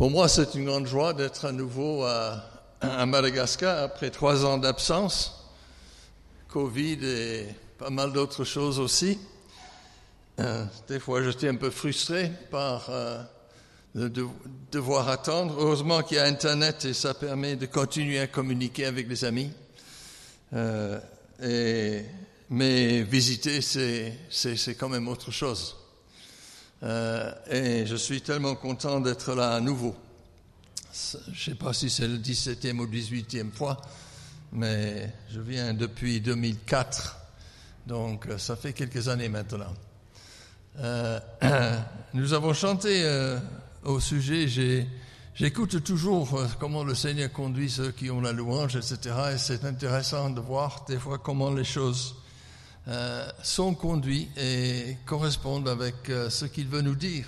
Pour moi, c'est une grande joie d'être à nouveau à, Madagascar après trois ans d'absence, Covid et pas mal d'autres choses aussi. Euh, des fois, j'étais un peu frustré par euh, de, devoir attendre. Heureusement qu'il y a Internet et ça permet de continuer à communiquer avec les amis. Euh, mais visiter, c'est quand même autre chose. Euh, et je suis tellement content d'être là à nouveau. Je ne sais pas si c'est le 17e ou 18e fois, mais je viens depuis 2004, donc euh, ça fait quelques années maintenant. Euh, nous avons chanté au sujet, j'écoute toujours comment le Seigneur conduit ceux qui ont la louange, etc. Et c'est intéressant de voir des fois comment les choses euh, sont conduits et correspondent avec euh, ce qu'il veut nous dire.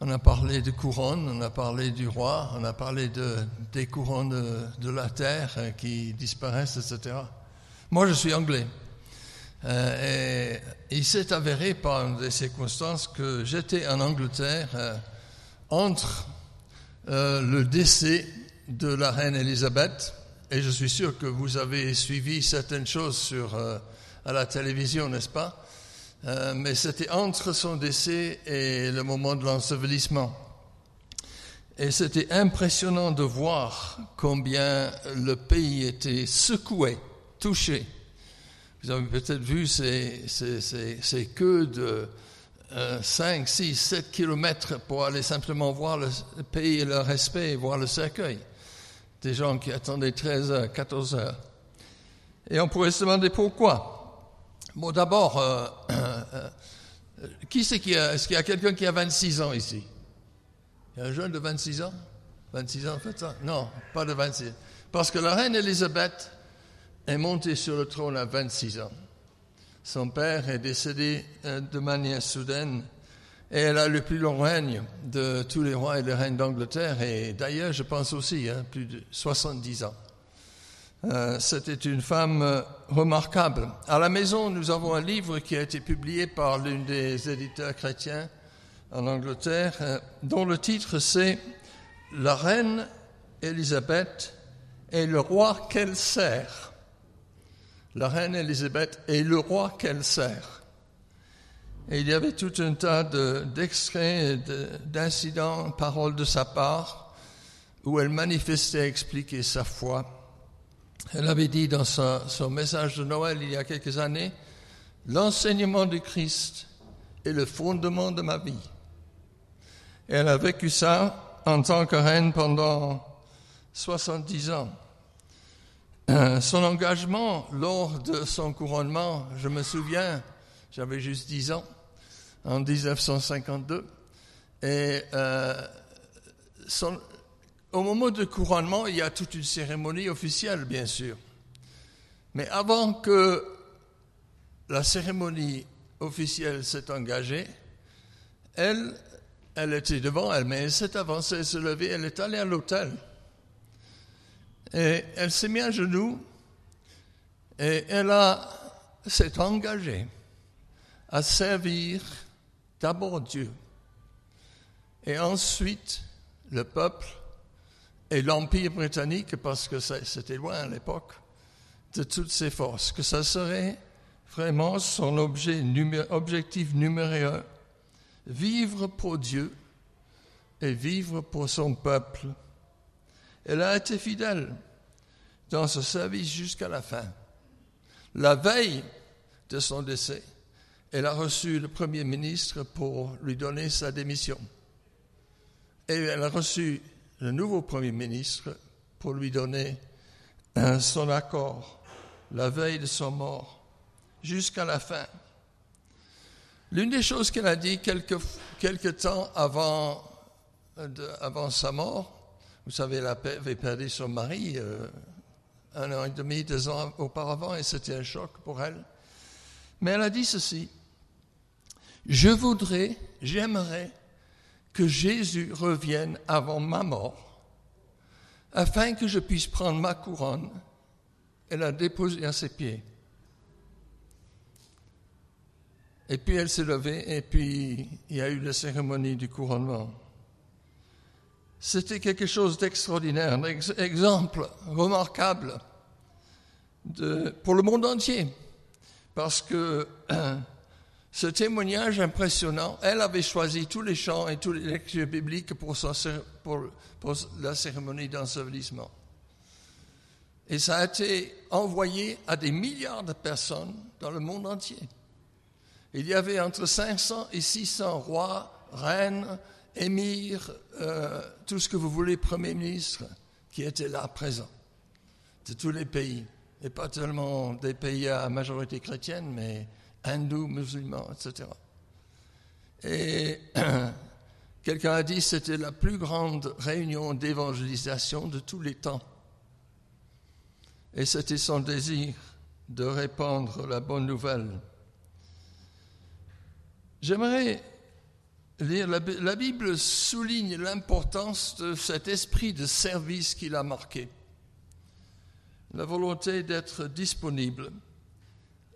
On a parlé de couronne, on a parlé du roi, on a parlé de, des couronnes de, la terre euh, qui disparaissent, etc. Moi, je suis anglais. Et il s'est avéré par des circonstances que j'étais en Angleterre entre le décès de la reine Elisabeth, et je suis sûr que vous avez suivi certaines choses sur à la télévision, n'est-ce pas? Euh, Mais c'était entre son décès et le moment de l'ensevelissement. Et c'était impressionnant de voir combien le pays était secoué, touché. Vous avez peut-être vu ces, queues de euh, 5, 6, 7 kilomètres pour aller simplement voir le pays et le respect voir le cercueil. Des gens qui attendaient 13 heures, 14 heures. Et on pourrait se demander pourquoi. Bon, d'abord, euh, euh, qui c'est qui a, est-ce qu'il y a quelqu'un qui a 26 ans ici? Il y a un jeune de 26 ans? 26 ans, faites ça? Non, pas de 26. Parce que la reine Élisabeth est montée sur le trône à 26 ans. Son père est décédé euh, de manière soudaine et elle a le plus long règne de tous les rois et les reines d'Angleterre et d'ailleurs, je pense aussi, hein, plus de 70 ans. Euh, C'était une femme euh, remarquable. À la maison, nous avons un livre qui a été publié par l'une des éditeurs chrétiens en Angleterre, euh, dont le titre c'est La reine Élisabeth et le roi qu'elle sert. La reine Élisabeth et le roi qu'elle sert. Et il y avait tout un tas d'extraits, de, d'incidents, paroles de sa part, où elle manifestait, expliquait sa foi. Elle avait dit dans son, message de Noël il y a quelques années, l'enseignement du Christ est le fondement de ma vie. Et elle a vécu ça en tant que reine pendant 70 ans. Euh, son engagement lors de son couronnement, je me souviens, j'avais juste 10 ans, en 1952, et euh, son, au moment du couronnement, il y a toute une cérémonie officielle, bien sûr. Mais avant que la cérémonie officielle s'est engagée, elle, elle était devant elle, mais elle s'est avancée, elle s'est levée, elle est allée à l'hôtel. Et elle s'est mise à genoux et elle a, s'est engagée à servir d'abord Dieu et ensuite le peuple et l'Empire britannique, parce que c'était loin à l'époque, de toutes ses forces, que ça serait vraiment son objectif numéro un, vivre pour Dieu et vivre pour son peuple. Elle a été fidèle dans ce service jusqu'à la fin. La veille de son décès, elle a reçu le Premier ministre pour lui donner sa démission. Et elle a reçu le nouveau Premier ministre pour lui donner son accord la veille de son mort jusqu'à la fin. L'une des choses qu'elle a dit quelques, quelques temps avant, avant sa mort, vous savez, elle avait perdu son mari euh, un an et demi, deux ans auparavant, et c'était un choc pour elle. Mais elle a dit ceci, je voudrais, j'aimerais que Jésus revienne avant ma mort, afin que je puisse prendre ma couronne et la déposer à ses pieds. Et puis elle s'est levée et puis il y a eu la cérémonie du couronnement. c'était quelque chose d'extraordinaire, un exemple remarquable pour le monde entier. Parce que ce témoignage impressionnant, elle avait choisi tous les chants et toutes les lectures bibliques pour, la cérémonie d'ensevelissement. Et ça a été envoyé à des milliards de personnes dans le monde entier. Il y avait entre 500 et 600 rois, reines, émirs, euh, tout ce que vous voulez, premiers ministres, qui étaient là présents, de tous les pays. Et pas seulement des pays à majorité chrétienne, mais hindous, musulmans, etc. Et quelqu'un a dit que c'était la plus grande réunion d'évangélisation de tous les temps. Et c'était son désir de répandre la bonne nouvelle. J'aimerais lire, la, la Bible souligne l'importance de cet esprit de service qu'il a marqué, la volonté d'être disponible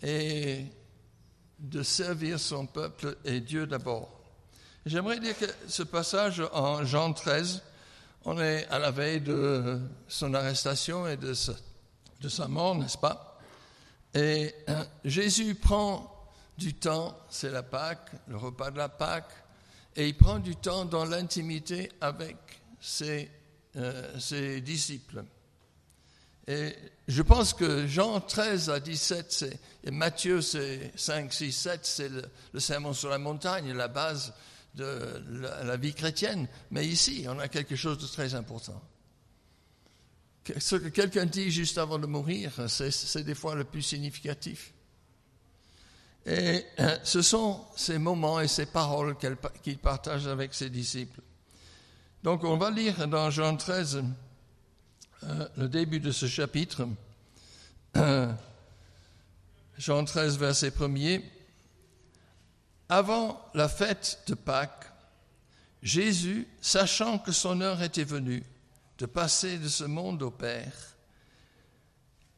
et de servir son peuple et Dieu d'abord. J'aimerais dire que ce passage en Jean 13, on est à la veille de son arrestation et de sa mort, n'est-ce pas? Et euh, Jésus prend du temps, c'est la Pâque, le repas de la Pâque, et il prend du temps dans l'intimité avec ses, euh, ses, disciples. Et je pense que Jean 13 à 17, et Matthieu c'est 5, 6, 7, c'est le, le, sermon sur la montagne, la base de la, la vie chrétienne. Mais ici, on a quelque chose de très important. Ce que quelqu'un dit juste avant de mourir, c'est des fois le plus significatif. Et euh, ce sont ces moments et ces paroles qu'il partage avec ses disciples. Donc on va lire dans Jean 13 euh, le début de ce chapitre. Jean 13, verset 1er. Avant la fête de Pâques, Jésus, sachant que son heure était venue, de passer de ce monde au Père,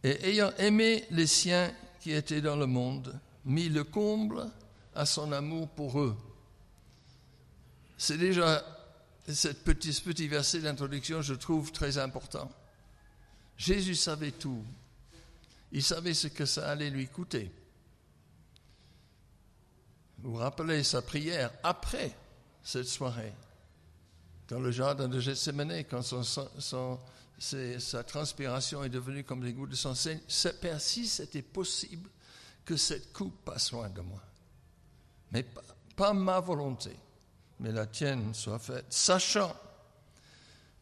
et ayant aimé les siens qui étaient dans le monde, mis le comble à son amour pour eux. C'est déjà cette petit, ce petit verset d'introduction, je trouve très important. Jésus savait tout. Il savait ce que ça allait lui coûter. Vous rappelez sa prière après cette soirée dans le jardin de Gethsemane, quand sa transpiration est devenue comme des gouttes de sang. Père, si c'était possible que cette coupe passe loin de moi, mais pas ma volonté, mais la tienne soit faite, sachant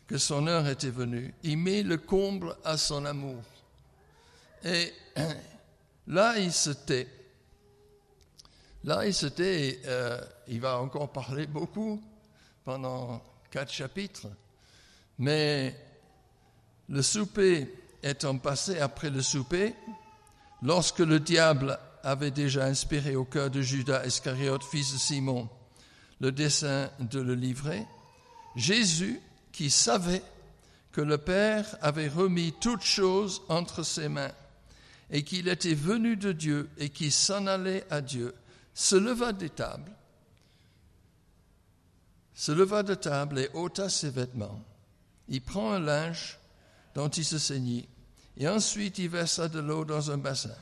que son heure était venue, il met le comble à son amour. Et là, il se tait. Là, il se tait, euh, il va encore parler beaucoup pendant quatre chapitres. Mais le souper étant passé après le souper, lorsque le diable avait déjà inspiré au cœur de Judas Iscariote, fils de Simon, le dessein de le livrer, Jésus, qui savait que le Père avait remis toutes choses entre ses mains et qu'il était venu de Dieu et qu'il s'en allait à Dieu, se leva des tables se leva de table et ôta ses vêtements. Il prend un linge dont il se saignit, et ensuite il versa de l'eau dans un bassin.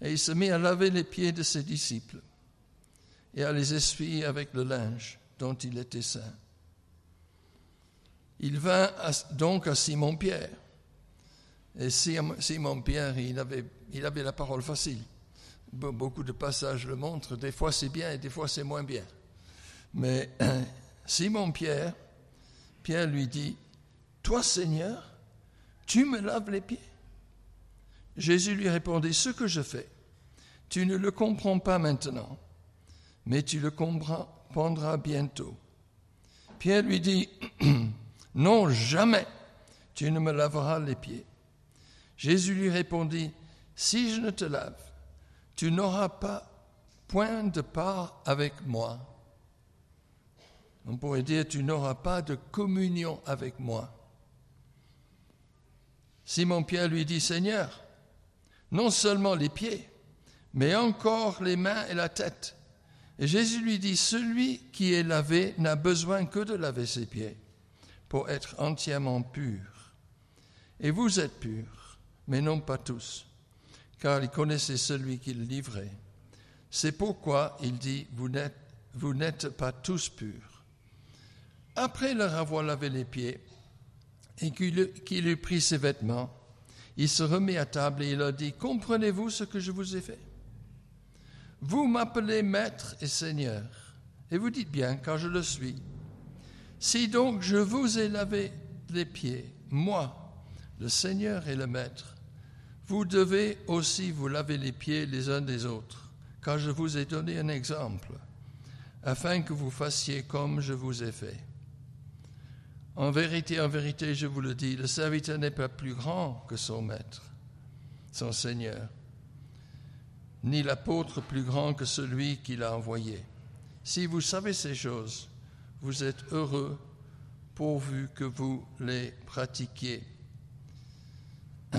Et il se mit à laver les pieds de ses disciples et à les essuyer avec le linge dont il était saint. Il vint donc à Simon-Pierre. Et Simon-Pierre, il avait, il avait la parole facile. Beaucoup de passages le montrent. Des fois c'est bien et des fois c'est moins bien. Mais Simon Pierre, Pierre lui dit, Toi Seigneur, tu me laves les pieds? Jésus lui répondit, Ce que je fais, tu ne le comprends pas maintenant, mais tu le comprendras bientôt. Pierre lui dit, Non, jamais tu ne me laveras les pieds. Jésus lui répondit, Si je ne te lave, tu n'auras pas point de part avec moi. On pourrait dire, tu n'auras pas de communion avec moi. Simon-Pierre lui dit, Seigneur, non seulement les pieds, mais encore les mains et la tête. Et Jésus lui dit, celui qui est lavé n'a besoin que de laver ses pieds. Pour être entièrement purs. Et vous êtes purs, mais non pas tous, car il connaissait celui qui le livrait. C'est pourquoi il dit, vous n'êtes, vous n'êtes pas tous purs. Après leur avoir lavé les pieds, et qu'il eut pris ses vêtements, il se remit à table et il leur dit, Comprenez-vous ce que je vous ai fait? Vous m'appelez maître et seigneur, et vous dites bien, car je le suis. Si donc je vous ai lavé les pieds, moi, le Seigneur et le Maître, vous devez aussi vous laver les pieds les uns des autres, car je vous ai donné un exemple, afin que vous fassiez comme je vous ai fait. En vérité, en vérité, je vous le dis, le serviteur n'est pas plus grand que son maître, son Seigneur, ni l'apôtre plus grand que celui qui l'a envoyé. Si vous savez ces choses, vous êtes heureux pourvu que vous les pratiquiez.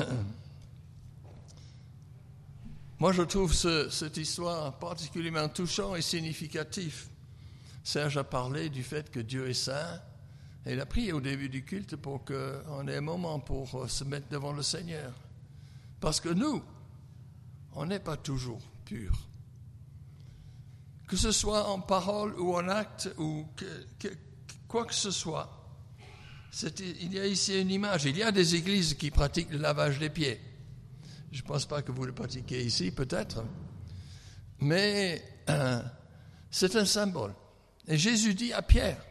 Moi, je trouve cette histoire particulièrement touchante et significative. Serge a parlé du fait que Dieu est saint, il a prié au début du culte pour qu'on ait un moment pour euh, se mettre devant le Seigneur. Parce que nous, on n'est pas toujours purs. Que ce soit en parole ou en acte ou quoi que ce soit, il y a ici une image. Il y a des églises qui pratiquent le lavage des pieds. Je ne pense pas que vous le pratiquez ici, peut-être. Mais euh, c'est un symbole. Et Jésus dit à Pierre,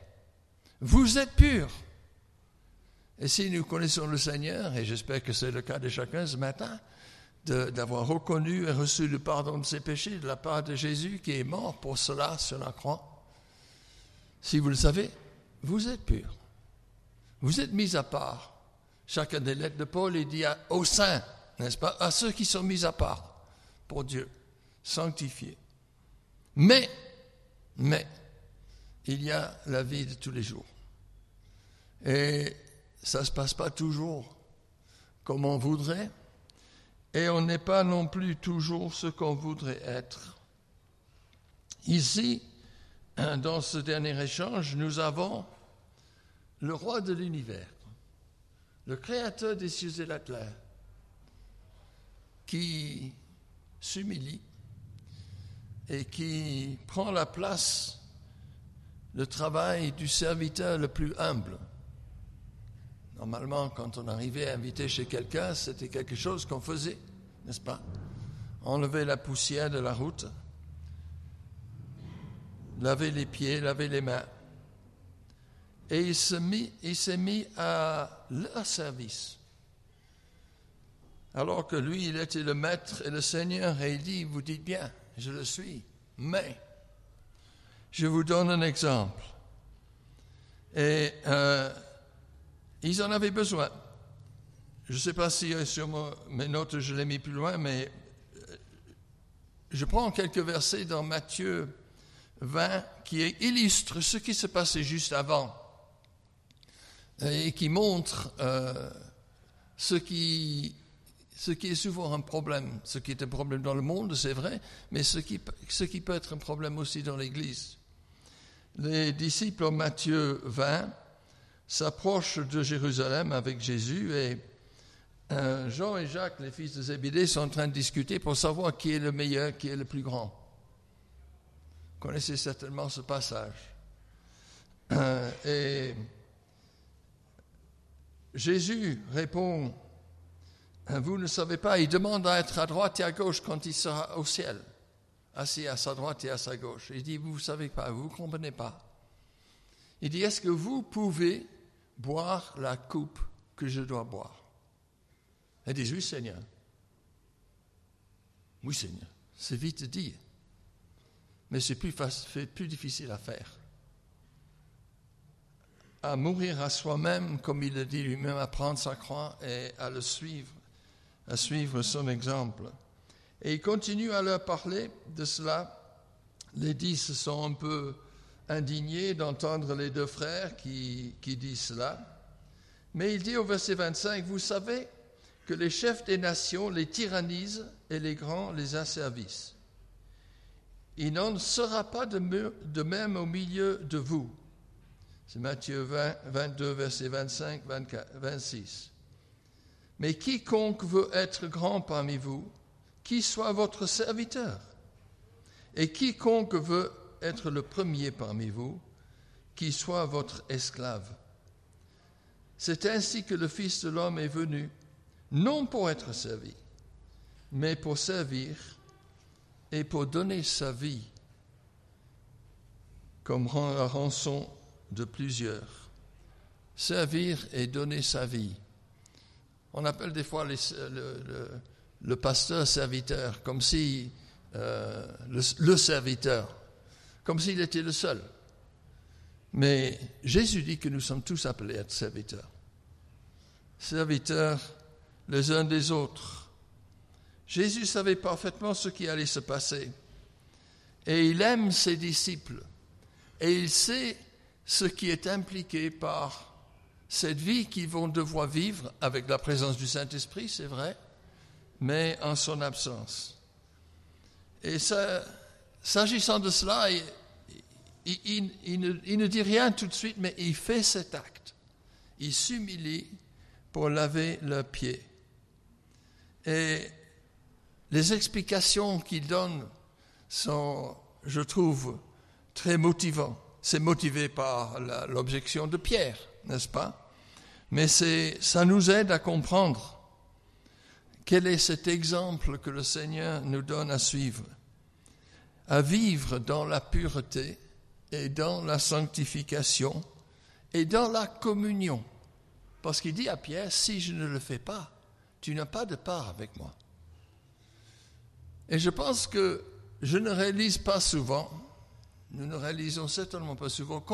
vous êtes purs. Et si nous connaissons le Seigneur, et j'espère que c'est le cas de chacun ce matin, d'avoir reconnu et reçu le pardon de ses péchés de la part de Jésus qui est mort pour cela sur la croix, si vous le savez, vous êtes purs. Vous êtes mis à part. Chacun des lettres de Paul, il dit aux saints, n'est-ce pas, à ceux qui sont mis à part pour Dieu, sanctifiés. Mais, mais, il y a la vie de tous les jours. Et ça ne se passe pas toujours comme on voudrait, et on n'est pas non plus toujours ce qu'on voudrait être. Ici, dans ce dernier échange, nous avons le roi de l'univers, le créateur des cieux et la terre, qui s'humilie et qui prend la place le travail du serviteur le plus humble. Normalement, quand on arrivait à inviter chez quelqu'un, c'était quelque chose qu'on faisait, n'est-ce pas? Enlever la poussière de la route, laver les pieds, laver les mains. Et il s'est mis, il mis à leur service. Alors que lui, il était le maître et le Seigneur, et il dit, vous dites bien, je le suis, mais je vous donne un exemple. Et ils en avaient besoin. Je ne sais pas si euh, sur mes notes je l'ai mis plus loin, mais euh, je prends quelques versets dans Matthieu 20 qui illustrent ce qui se passait juste avant et qui montrent ce, qui, ce qui est souvent un problème. Ce qui est un problème dans le monde, c'est vrai, mais ce qui, ce qui peut être un problème aussi dans l'Église les disciples en Matthieu 20 s'approchent de Jérusalem avec Jésus et euh, Jean et Jacques, les fils de Zébédée, sont en train de discuter pour savoir qui est le meilleur, qui est le plus grand. Vous connaissez certainement ce passage. Euh, et Jésus répond, vous ne savez pas, il demande à être à droite et à gauche quand il sera au ciel assis à sa droite et à sa gauche. Il dit, vous ne savez pas, vous ne comprenez pas. Il dit, est-ce que vous pouvez boire la coupe que je dois boire Elle dit, oui Seigneur. Oui Seigneur. C'est vite dit. Mais c'est plus, plus difficile à faire. À mourir à soi-même, comme il le dit lui-même, à prendre sa croix et à le suivre, à suivre son exemple. Et il continue à leur parler de cela. Les dix sont un peu indignés d'entendre les deux frères qui, qui disent cela. Mais il dit au verset 25, vous savez que les chefs des nations les tyrannisent et les grands les asservissent. Il n'en sera pas de même au milieu de vous. C'est Matthieu 20, 22, verset 25, 24, 26. Mais quiconque veut être grand parmi vous, qui soit votre serviteur. Et quiconque veut être le premier parmi vous, qui soit votre esclave. C'est ainsi que le Fils de l'homme est venu, non pour être servi, mais pour servir et pour donner sa vie comme la rançon de plusieurs. Servir et donner sa vie. On appelle des fois le, pasteur serviteur, comme si euh, le, serviteur, comme s'il était le seul. Mais Jésus dit que nous sommes tous appelés à être serviteurs. Serviteurs les uns des autres. Jésus savait parfaitement ce qui allait se passer. Et il aime ses disciples. Et il sait ce qui est impliqué par cette vie qu'ils vont devoir vivre avec la présence du Saint-Esprit, c'est vrai, mais en son absence. Et s'agissant de cela, il, ne, dit rien tout de suite, mais il fait cet acte. Il s'humilie pour laver leurs pieds. Et les explications qu'il donne sont, je trouve, très motivantes c'est motivé par l'objection de Pierre, n'est-ce pas? Mais ça nous aide à comprendre quel est cet exemple que le Seigneur nous donne à suivre, à vivre dans la pureté et dans la sanctification et dans la communion. Parce qu'il dit à Pierre, si je ne le fais pas, tu n'as pas de part avec moi. Et je pense que je ne réalise pas souvent nous ne réalisons certainement pas souvent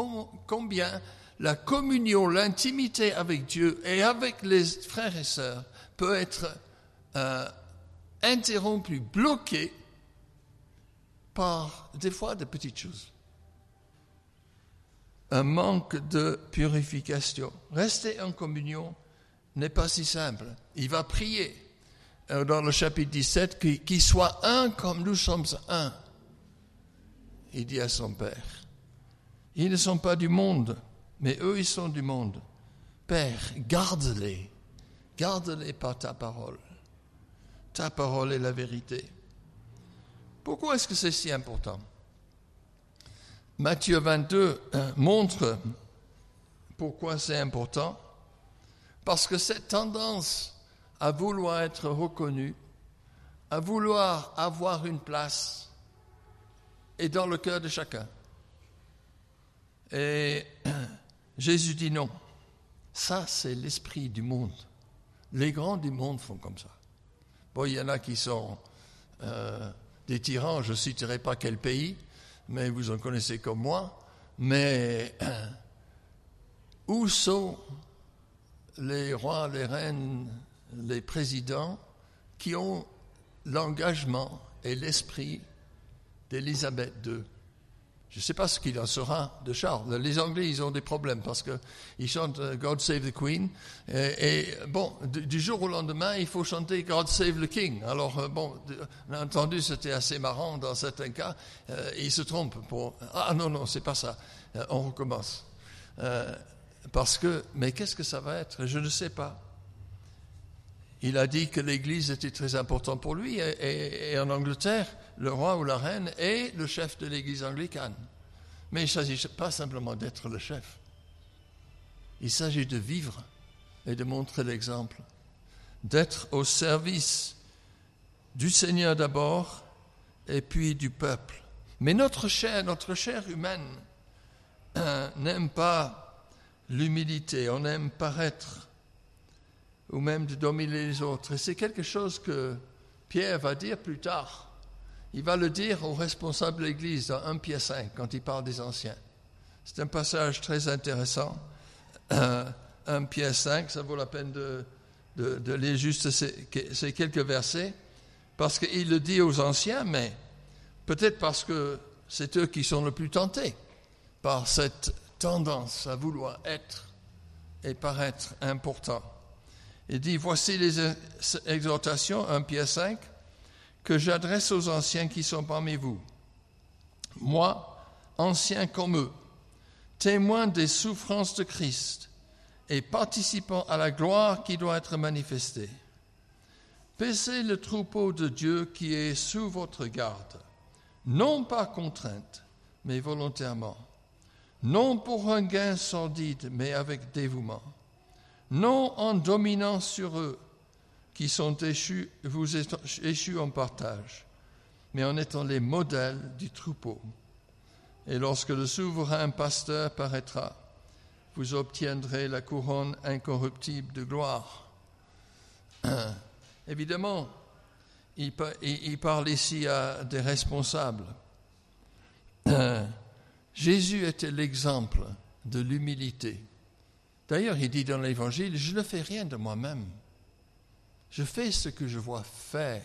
combien la communion, l'intimité avec Dieu et avec les frères et sœurs peut être euh, interrompue, bloquée par des fois de petites choses. Un manque de purification. Rester en communion n'est pas si simple. Il va prier euh, dans le chapitre 17 qu'il soit un comme nous sommes un il dit à son Père, ils ne sont pas du monde, mais eux, ils sont du monde. Père, garde-les, garde-les par ta parole. Ta parole est la vérité. Pourquoi est-ce que c'est si important? Matthieu 22 euh, montre pourquoi c'est important. Parce que cette tendance à vouloir être reconnu, à vouloir avoir une place, est dans le cœur de chacun. Et Jésus dit non. Ça, c'est l'esprit du monde. Les grands du monde font comme ça. Bon, il y en a qui sont euh, des tyrans, je ne citerai pas quel pays, mais vous en connaissez comme moi. Mais où sont les rois, les reines, les présidents qui ont l'engagement et l'esprit d'Élisabeth II. Je ne sais pas ce qu'il en sera de Charles. Les Anglais, ils ont des problèmes parce qu'ils chantent euh, God Save the Queen. Et, bon, du, jour au lendemain, il faut chanter God Save the King. Alors, euh, bon, on a entendu, c'était assez marrant dans certains cas. Euh, ils se trompent pour. Ah non, non, c'est pas ça. on recommence. parce que, mais qu'est-ce que ça va être? Je ne sais pas. Il a dit que l'Église était très importante pour lui. et en Angleterre, le roi ou la reine est le chef de l'Église anglicane. Mais il ne s'agit pas simplement d'être le chef. Il s'agit de vivre et de montrer l'exemple, d'être au service du Seigneur d'abord et puis du peuple. Mais notre chair, notre chair humaine n'aime pas l'humilité, on aime paraître ou même de dominer les autres. Et c'est quelque chose que Pierre va dire plus tard il va le dire aux responsables de l'Église dans 1 Pierre 5, quand il parle des anciens. C'est un passage très intéressant. 1 Pierre 5, ça vaut la peine de, lire juste ces, ces, quelques versets, parce qu'il le dit aux anciens, mais peut-être parce que c'est eux qui sont le plus tentés par cette tendance à vouloir être et paraître important. Il dit, voici les exhortations, 1 Pierre 5, que j'adresse aux anciens qui sont parmi vous. Moi, ancien comme eux, témoins des souffrances de Christ et participant à la gloire qui doit être manifestée. Paissez le troupeau de Dieu qui est sous votre garde, non par contrainte, mais volontairement, non pour un gain sordide, mais avec dévouement, non en dominant sur eux qui sont échus, vous échus en partage, mais en étant les modèles du troupeau. Et lorsque le souverain pasteur paraîtra, vous obtiendrez la couronne incorruptible de gloire. Évidemment, il, parle ici à des responsables. Jésus était l'exemple de l'humilité. D'ailleurs, il dit dans l'Évangile, je ne fais rien de moi-même. Je fais ce que je vois faire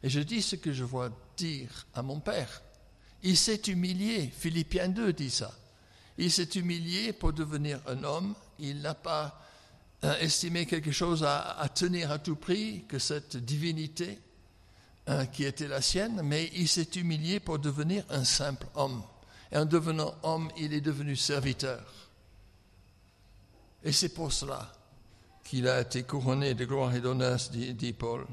et je dis ce que je vois dire à mon Père. Il s'est humilié, Philippiens 2 dit ça. Il s'est humilié pour devenir un homme. Il n'a pas euh, estimé quelque chose à, tenir à tout prix que cette divinité euh, qui était la sienne, mais il s'est humilié pour devenir un simple homme. Et en devenant homme, il est devenu serviteur. Et c'est pour cela qu'il a été couronné de gloire et d'honneur, dit, Paul.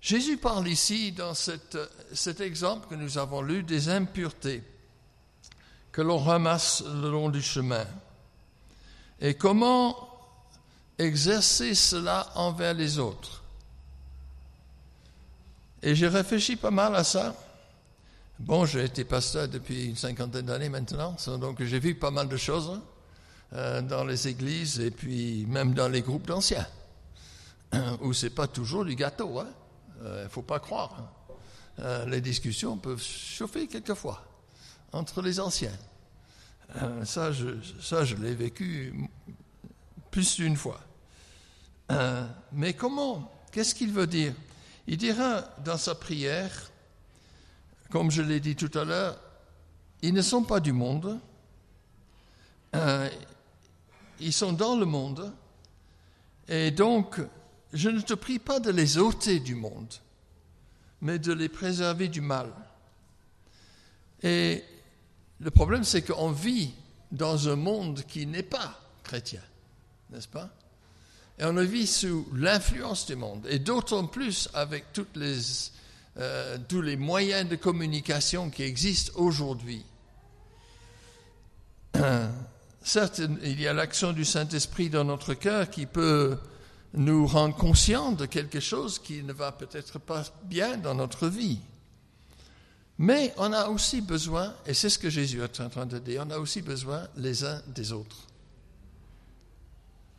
Jésus parle ici, dans cet exemple que nous avons lu, des impuretés que l'on ramasse le long du chemin. Et comment exercer cela envers les autres. Et j'ai réfléchi pas mal à ça. Bon, j'ai été pasteur depuis une cinquantaine d'années maintenant, donc j'ai vu pas mal de choses euh, dans les églises et puis même dans les groupes d'anciens, où c'est pas toujours du gâteau. Il hein. ne euh, faut pas croire. Hein. Euh, les discussions peuvent chauffer quelquefois entre les anciens. ça, je, ça, je l'ai vécu plus d'une fois. mais comment Qu'est-ce qu'il veut dire? Il dira dans sa prière, comme je l'ai dit tout à l'heure, ils ne sont pas du monde, ils sont dans le monde, et donc je ne te prie pas de les ôter du monde, mais de les préserver du mal. Et le problème, c'est qu'on vit dans un monde qui n'est pas chrétien, n'est-ce pas? Et on vit sous l'influence du monde, et d'autant plus avec les, euh, tous les moyens de communication qui existent aujourd'hui. Certes, il y a l'action du Saint-Esprit dans notre cœur qui peut nous rendre conscients de quelque chose qui ne va peut-être pas bien dans notre vie. Mais on a aussi besoin, et c'est ce que Jésus est en train de dire, on a aussi besoin les uns des autres,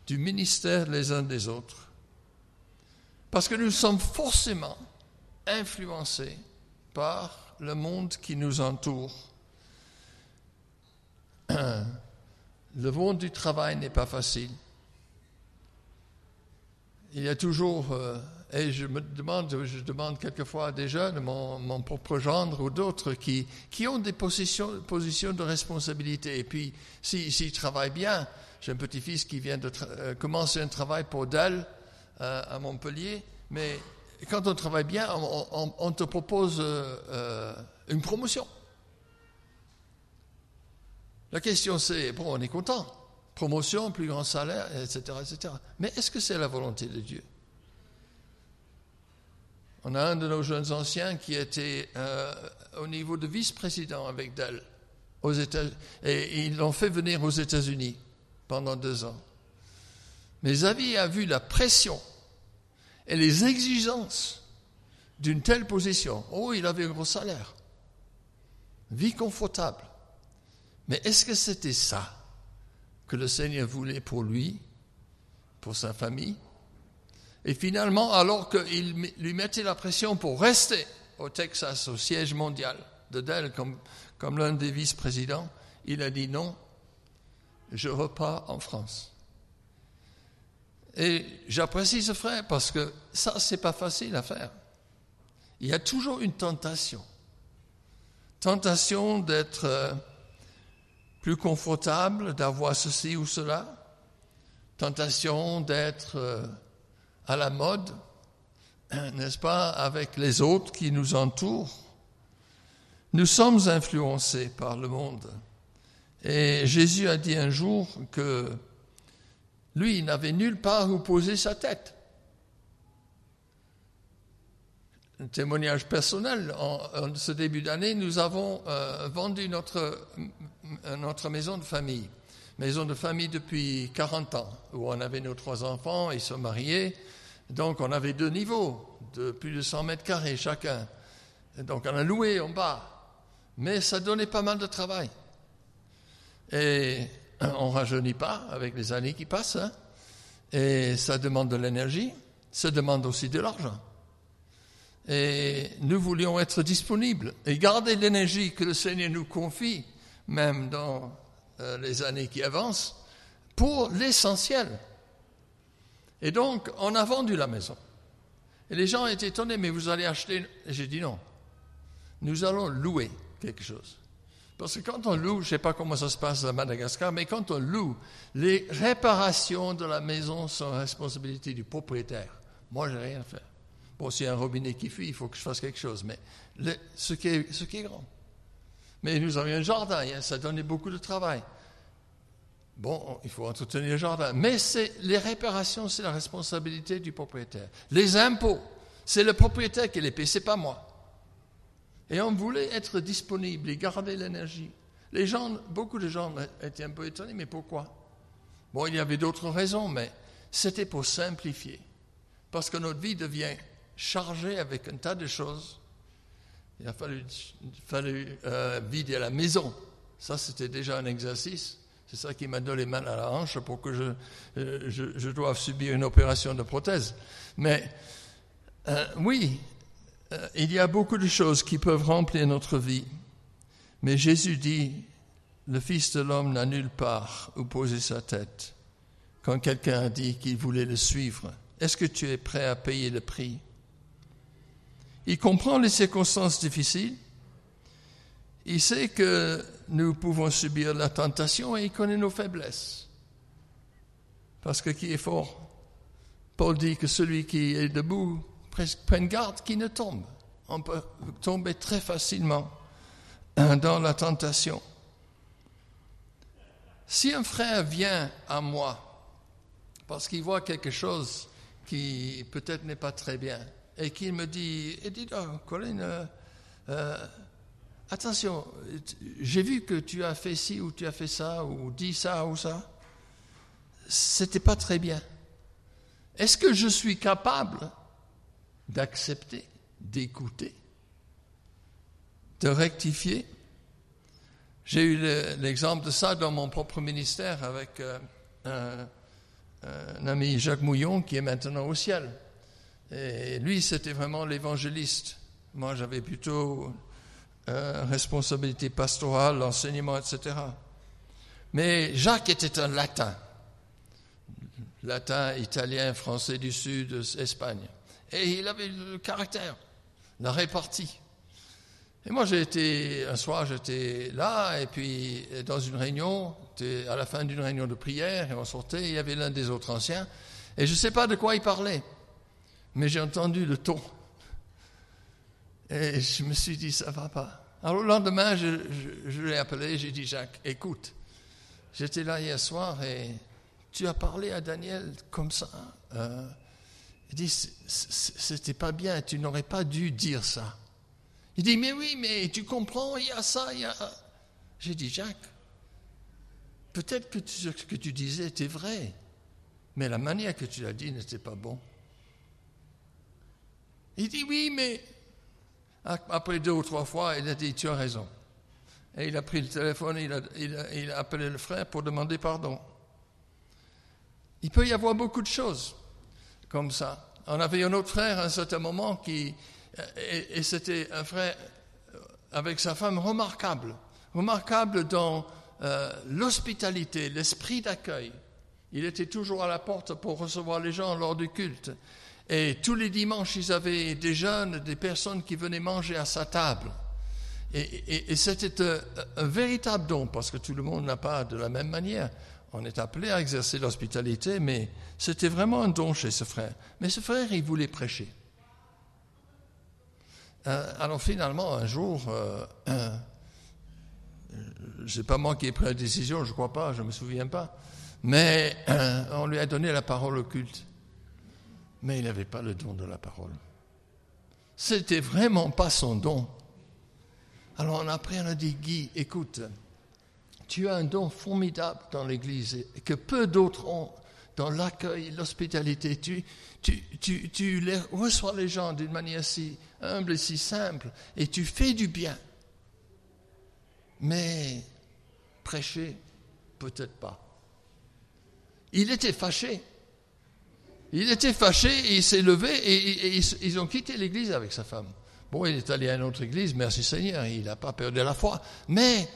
du ministère les uns des autres. Parce que nous sommes forcément influencés par le monde qui nous entoure. Le monde du travail n'est pas facile. Il y a toujours, euh, et je me demande, je demande quelquefois à des jeunes, mon, propre gendre ou d'autres, qui, ont des positions, de responsabilité. Et puis, s'ils travaillent bien, j'ai un petit-fils qui vient de euh, commencer un travail pour Dell euh, à Montpellier, mais quand on travaille bien, on, te propose une promotion. La question c'est, bon, on est content, promotion, plus grand salaire, etc. etc. Mais est-ce que c'est la volonté de Dieu? On a un de nos jeunes anciens qui était euh, au niveau de vice-président avec Dell aux États et ils l'ont fait venir aux États-Unis pendant deux ans. Mais Xavier a vu la pression et les exigences d'une telle position. Oh, il avait un gros salaire, vie confortable. Mais est-ce que c'était ça que le Seigneur voulait pour lui, pour sa famille? Et finalement, alors qu'il lui mettait la pression pour rester au Texas, au siège mondial de Dell, comme, l'un des vice-présidents, il a dit non, je repars en France. Et j'apprécie ce frère parce que ça, c'est pas facile à faire. Il y a toujours une tentation. Tentation d'être euh, plus confortable d'avoir ceci ou cela, tentation d'être euh, à la mode, n'est-ce pas, avec les autres qui nous entourent. Nous sommes influencés par le monde Et Jésus a dit un jour que lui, il n'avait nulle part où poser sa tête. Un témoignage personnel. En, ce début d'année, nous avons euh, vendu notre, notre maison de famille. Maison de famille depuis 40 ans, où on avait nos trois enfants, ils sont mariés. Donc on avait deux niveaux, de plus de 100 mètres carrés chacun. donc on a loué en bas. Mais ça donnait pas mal de travail. Et on rajeunit pas avec les années qui passent. Hein. Et ça demande de l'énergie, ça demande aussi de l'argent. Et nous voulions être disponibles et garder l'énergie que le Seigneur nous confie, même dans euh, les années qui avancent, pour l'essentiel. Et donc, on a vendu la maison. Et les gens étaient étonnés, mais vous allez acheter J'ai dit non. Nous allons louer quelque chose. Parce que quand on loue, je ne sais pas comment ça se passe à Madagascar, mais quand on loue, les réparations de la maison sont responsabilité du propriétaire. Moi, je n'ai rien à faire. Bon, s'il y a un robinet qui fuit, il faut que je fasse quelque chose, mais ce, qui est, grand. Mais nous avions un jardin, hein, ça donnait beaucoup de travail. Bon, il faut entretenir le jardin. Mais les réparations, c'est la responsabilité du propriétaire. Les impôts, c'est le propriétaire qui les paie, ce n'est pas moi. Et on voulait être disponible et garder l'énergie. Les gens, beaucoup de gens étaient un peu étonnés, mais pourquoi? Bon, il y avait d'autres raisons, mais c'était pour simplifier. Parce que notre vie devient chargée avec un tas de choses. Il a fallu, euh, vider la maison. Ça, c'était déjà un exercice. C'est ça qui m'a donné mains à la hanche pour que je, euh, je, doive subir une opération de prothèse. Mais euh, oui, il y a beaucoup de choses qui peuvent remplir notre vie, mais Jésus dit, le Fils de l'homme n'a nulle part où poser sa tête. Quand quelqu'un a dit qu'il voulait le suivre, est-ce que tu es prêt à payer le prix? Il comprend les circonstances difficiles. Il sait que nous pouvons subir la tentation et il connaît nos faiblesses. Parce que qui est fort? Paul dit que celui qui est debout prenne garde qu'il ne tombe. On peut tomber très facilement dans la tentation. Si un frère vient à moi parce qu'il voit quelque chose qui peut-être n'est pas très bien et qu'il me dit, et dit oh, Colin, euh, euh, attention, j'ai vu que tu as fait ci ou tu as fait ça ou dit ça ou ça, c'était pas très bien. Est-ce que je suis capable d'accepter, d'écouter, de rectifier? J'ai eu l'exemple de ça dans mon propre ministère avec euh, un, ami Jacques Mouillon qui est maintenant au ciel. Et lui, c'était vraiment l'évangéliste. Moi, j'avais plutôt euh, responsabilité pastorale, l'enseignement, etc. Mais Jacques était un latin. Latin, italien, français du Sud, Espagne. Et il avait le caractère, la répartie. Et moi, j'ai été, un soir, j'étais là, et puis dans une réunion, à la fin d'une réunion de prière, et on sortait, il y avait l'un des autres anciens, et je ne sais pas de quoi il parlait, mais j'ai entendu le ton. Et je me suis dit, ça va pas. Alors le lendemain, je, l'ai appelé, j'ai dit, Jacques, écoute, j'étais là hier soir et tu as parlé à Daniel comme ça. Euh, il dit, c'était pas bien, tu n'aurais pas dû dire ça. Il dit, mais oui, mais tu comprends, il y a ça, il y a... J'ai dit, Jacques, peut-être que ce que tu disais était vrai, mais la manière que tu l'as dit n'était pas bon. Il dit, oui, mais après deux ou trois fois, il a dit, tu as raison. Et il a pris le téléphone, il a, appelé le frère pour demander pardon. Il peut y avoir beaucoup de choses comme ça. On avait un autre frère à un certain moment qui, et, c'était un frère avec sa femme remarquable, remarquable dans euh, l'hospitalité, l'esprit d'accueil. Il était toujours à la porte pour recevoir les gens lors du culte. Et tous les dimanches, ils avaient des jeunes, des personnes qui venaient manger à sa table. Et, c'était un, véritable don, parce que tout le monde n'a pas de la même manière on est appelé à exercer l'hospitalité, mais c'était vraiment un don chez ce frère. Mais ce frère, il voulait prêcher. Euh, alors finalement, un jour, euh, c'est pas moi qui ai pris la décision, je crois pas, je me souviens pas. Mais euh, on lui a donné la parole au culte. Mais il n'avait pas le don de la parole. C'était vraiment pas son don. Alors on a on a dit, Guy, écoute, tu as un don formidable dans l'Église que peu d'autres ont dans l'accueil, l'hospitalité. Tu, reçois les gens d'une manière si humble et si simple et tu fais du bien. Mais prêcher, peut-être pas. Il était fâché. Il était fâché il s'est levé et, ils ont quitté l'église avec sa femme. Bon, il est allé à une autre église, merci Seigneur, il n'a pas perdu la foi. Mais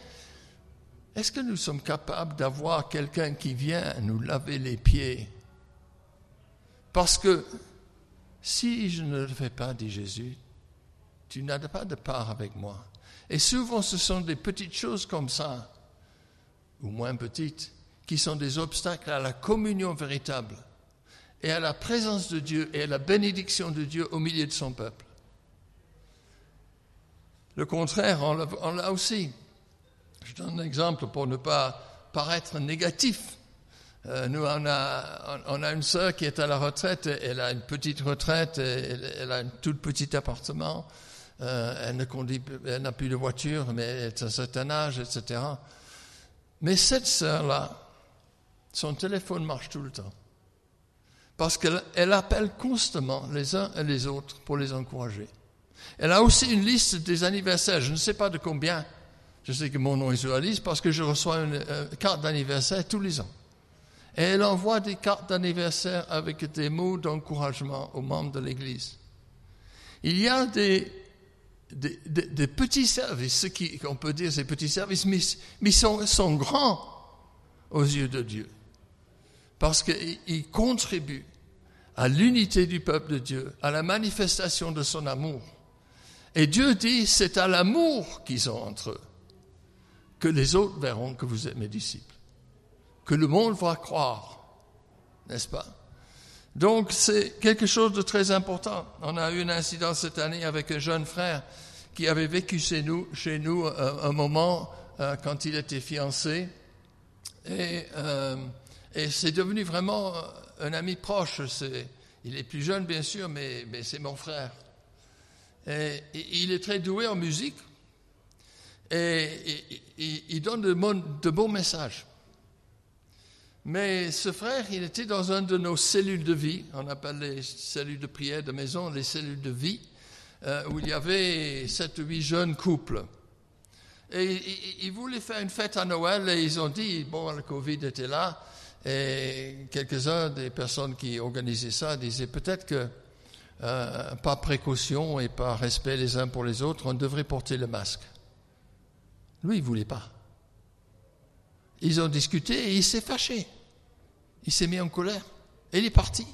est-ce que nous sommes capables d'avoir quelqu'un qui vient nous laver les pieds? Parce que si je ne le fais pas, dit Jésus, tu n'as pas de part avec moi. Et souvent ce sont des petites choses comme ça, ou moins petites, qui sont des obstacles à la communion véritable et à la présence de Dieu et à la bénédiction de Dieu au milieu de son peuple. Le contraire, on l'a aussi. Je donne un exemple pour ne pas paraître négatif. Euh, nous, on a, une sœur qui est à la retraite, elle a une petite retraite, elle, a un tout petit appartement, euh, elle elle n'a plus de voiture, mais elle est à un certain âge, etc. Mais cette sœur-là, son téléphone marche tout le temps. Parce qu'elle appelle constamment les uns et les autres pour les encourager. Elle a aussi une liste des anniversaires, je ne sais pas de combien. Je sais que mon nom est sur la liste parce que je reçois une euh, carte d'anniversaire tous les ans. Et elle envoie des cartes d'anniversaire avec des mots d'encouragement aux membres de l'Église. Il y a des, petits services, ce qu'on peut dire ces petits services, mais, ils sont, sont grands aux yeux de Dieu parce qu'il contribue à l'unité du peuple de Dieu, à la manifestation de son amour. Et Dieu dit, c'est à l'amour qu'ils ont entre eux que les autres verront que vous êtes mes disciples, que le monde va croire, n'est-ce pas? Donc c'est quelque chose de très important. On a eu un incident cette année avec un jeune frère qui avait vécu chez nous, chez nous euh, un, moment euh, quand il était fiancé. Et euh, et c'est devenu vraiment un ami proche. il est plus jeune, bien sûr, mais, c'est mon frère. Et, il est très doué en musique. Et, il donne de, de bons messages. Mais ce frère, il était dans une de nos cellules de vie, on appelle les cellules de prière de maison, les cellules de vie, euh, où il y avait sept ou huit jeunes couples. Et ils voulaient faire une fête à Noël et ils ont dit, bon, le Covid était là, et quelques-uns des personnes qui organisaient ça disaient peut-être que euh, par précaution et par respect les uns pour les autres, on devrait porter le masque. Lui, il ne voulait pas. Ils ont discuté et il s'est fâché. Il s'est mis en colère. Et il est parti.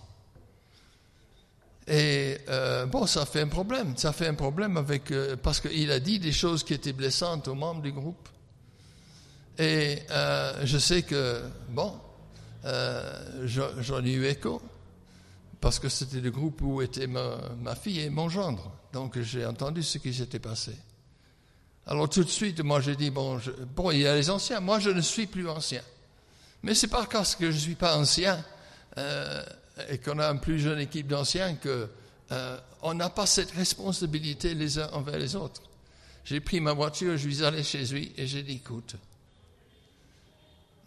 Et euh, bon, ça fait un problème. Ça fait un problème avec euh, parce qu'il a dit des choses qui étaient blessantes aux membres du groupe. Et je sais que bon, euh, j'en ai eu écho, parce que c'était le groupe où était ma, fille et mon gendre. Donc j'ai entendu ce qui s'était passé. Alors tout de suite, moi j'ai dit, bon, bon, il y a les anciens, moi je ne suis plus ancien. Mais c'est pas parce que je ne suis pas ancien euh, et qu'on a une plus jeune équipe d'anciens que euh, on n'a pas cette responsabilité les uns envers les autres. J'ai pris ma voiture, je suis allé chez lui et j'ai dit, écoute,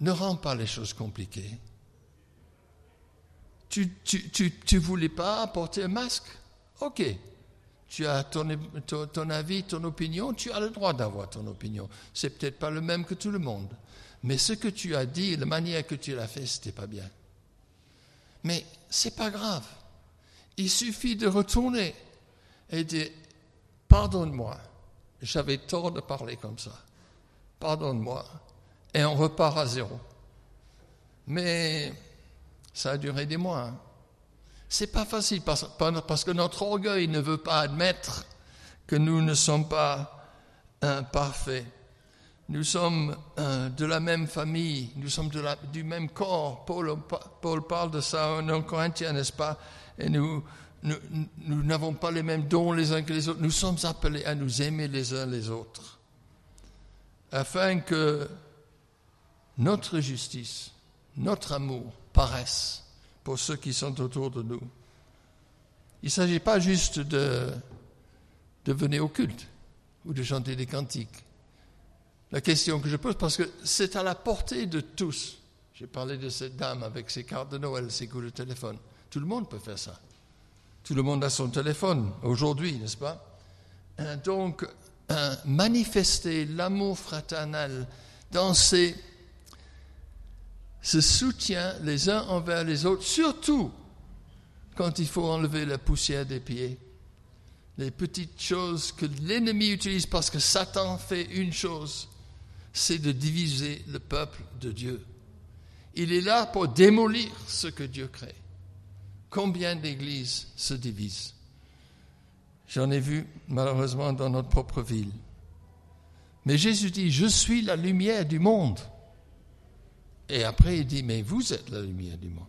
ne rends pas les choses compliquées. Tu, tu, voulais pas porter un masque? Ok. Tu as ton, avis, ton opinion, tu as le droit d'avoir ton opinion. C'est peut-être pas le même que tout le monde. Mais ce que tu as dit, la manière que tu l'as fait, c'était pas bien. Mais c'est pas grave. Il suffit de retourner et dire Pardonne-moi, j'avais tort de parler comme ça. Pardonne-moi et on repart à zéro. Mais ça a duré des mois. Hein. C'est pas facile parce, que notre orgueil ne veut pas admettre que nous ne sommes pas parfaits. Nous sommes de la même famille, nous sommes du même corps. Paul, parle de ça en Corinthiens, n'est-ce pas? Et nous n'avons pas les mêmes dons les uns que les autres. Nous sommes appelés à nous aimer les uns les autres. afin que notre justice, notre amour paraissent pour ceux qui sont autour de nous. Il ne s'agit pas juste de, de venir au culte ou de chanter des cantiques. La question que je pose, parce que c'est à la portée de tous. J'ai parlé de cette dame avec ses cartes de Noël, ses coups de téléphone. Tout le monde peut faire ça. Tout le monde a son téléphone aujourd'hui, n'est-ce pas? Euh, Donc, euh, manifester l'amour fraternel dans ces, ce soutien les uns envers les autres, surtout quand il faut enlever la poussière des pieds. Les petites choses que l'ennemi utilise parce que Satan fait une chose, c'est de diviser le peuple de Dieu. Il est là pour démolir ce que Dieu crée. Combien d'églises se divisent? J'en ai vu malheureusement dans notre propre ville. Mais Jésus dit, je suis la lumière du monde. Et après il dit, mais vous êtes la lumière du monde.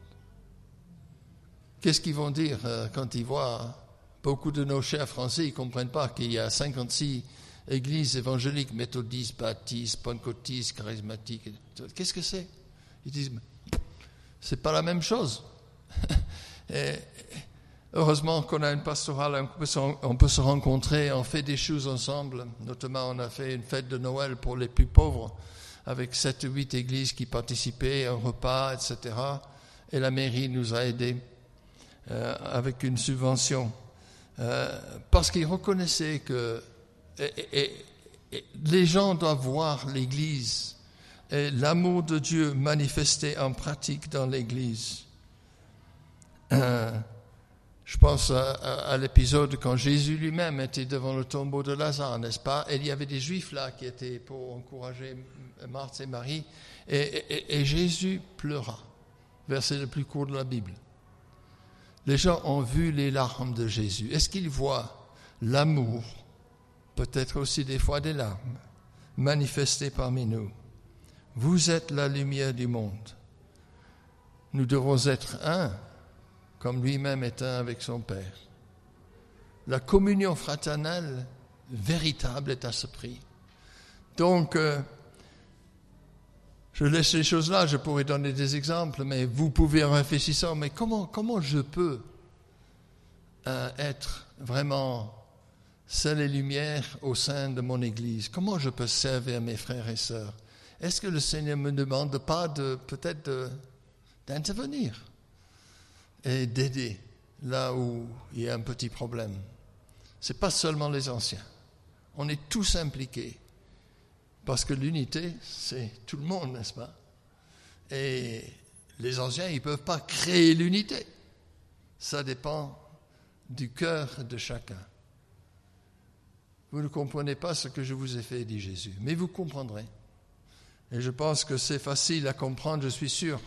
Qu'est-ce qu'ils vont dire euh, quand ils voient beaucoup de nos chers Français, ils ne comprennent pas qu'il y a 56 églises évangéliques, méthodistes, baptistes, pentecôtistes, charismatiques. Qu'est-ce que c'est? Ils disent, c'est pas la même chose. Heureusement qu'on a une pastorale, on peut, se rencontrer, on fait des choses ensemble. Notamment, on a fait une fête de Noël pour les plus pauvres, avec sept ou huit églises qui participaient, un repas, etc. Et la mairie nous a aidés euh, avec une subvention. Euh, parce qu'ils reconnaissaient que les gens doivent voir l'Église et l'amour de Dieu manifesté en pratique dans l'Église. Euh, je pense à, l'épisode quand Jésus lui-même était devant le tombeau de Lazare, n'est-ce pas? Et il y avait des Juifs là qui étaient pour encourager Marthe et Marie, et, Jésus pleura. Verset le plus court de la Bible. Les gens ont vu les larmes de Jésus. Est-ce qu'ils voient l'amour, peut-être aussi des fois des larmes, manifestées parmi nous? Vous êtes la lumière du monde. Nous devons être un comme lui-même est un avec son Père. La communion fraternelle véritable est à ce prix. Donc, euh, je laisse les choses là, je pourrais donner des exemples, mais vous pouvez en réfléchir, mais comment, comment je peux euh, être vraiment seul et lumière au sein de mon Église? Comment je peux servir mes frères et sœurs? Est-ce que le Seigneur me demande pas de peut-être d'intervenir? Et d'aider là où il y a un petit problème. Ce n'est pas seulement les anciens. On est tous impliqués. Parce que l'unité, c'est tout le monde, n'est-ce pas? Et les anciens, ils ne peuvent pas créer l'unité. Ça dépend du cœur de chacun. Vous ne comprenez pas ce que je vous ai fait, dit Jésus, mais vous comprendrez. Et je pense que c'est facile à comprendre, je suis sûr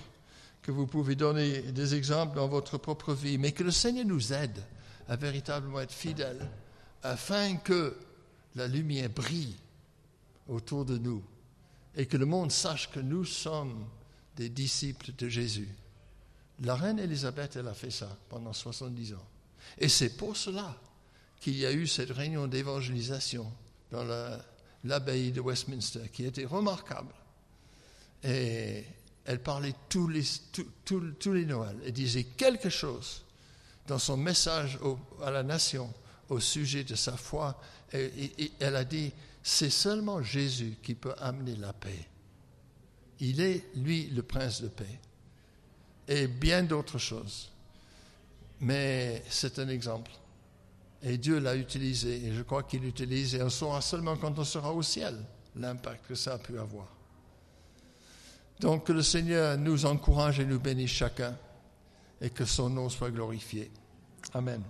que vous pouvez donner des exemples dans votre propre vie, mais que le Seigneur nous aide à véritablement être fidèles afin que la lumière brille autour de nous et que le monde sache que nous sommes des disciples de Jésus. La reine Élisabeth, elle a fait ça pendant 70 ans. Et c'est pour cela qu'il y a eu cette réunion d'évangélisation dans l'abbaye de Westminster qui était remarquable. Et elle parlait tous les, Noëls. Elle disait quelque chose dans son message à la nation au sujet de sa foi. Et, elle a dit, c'est seulement Jésus qui peut amener la paix. Il est, lui, le prince de paix. Et bien d'autres choses. Mais c'est un exemple. Et Dieu l'a utilisé. Et je crois qu'il l'utilise. Et on saura seulement quand on sera au ciel l'impact que ça a pu avoir. Donc que le Seigneur nous encourage et nous bénisse chacun et que son nom soit glorifié. Amen.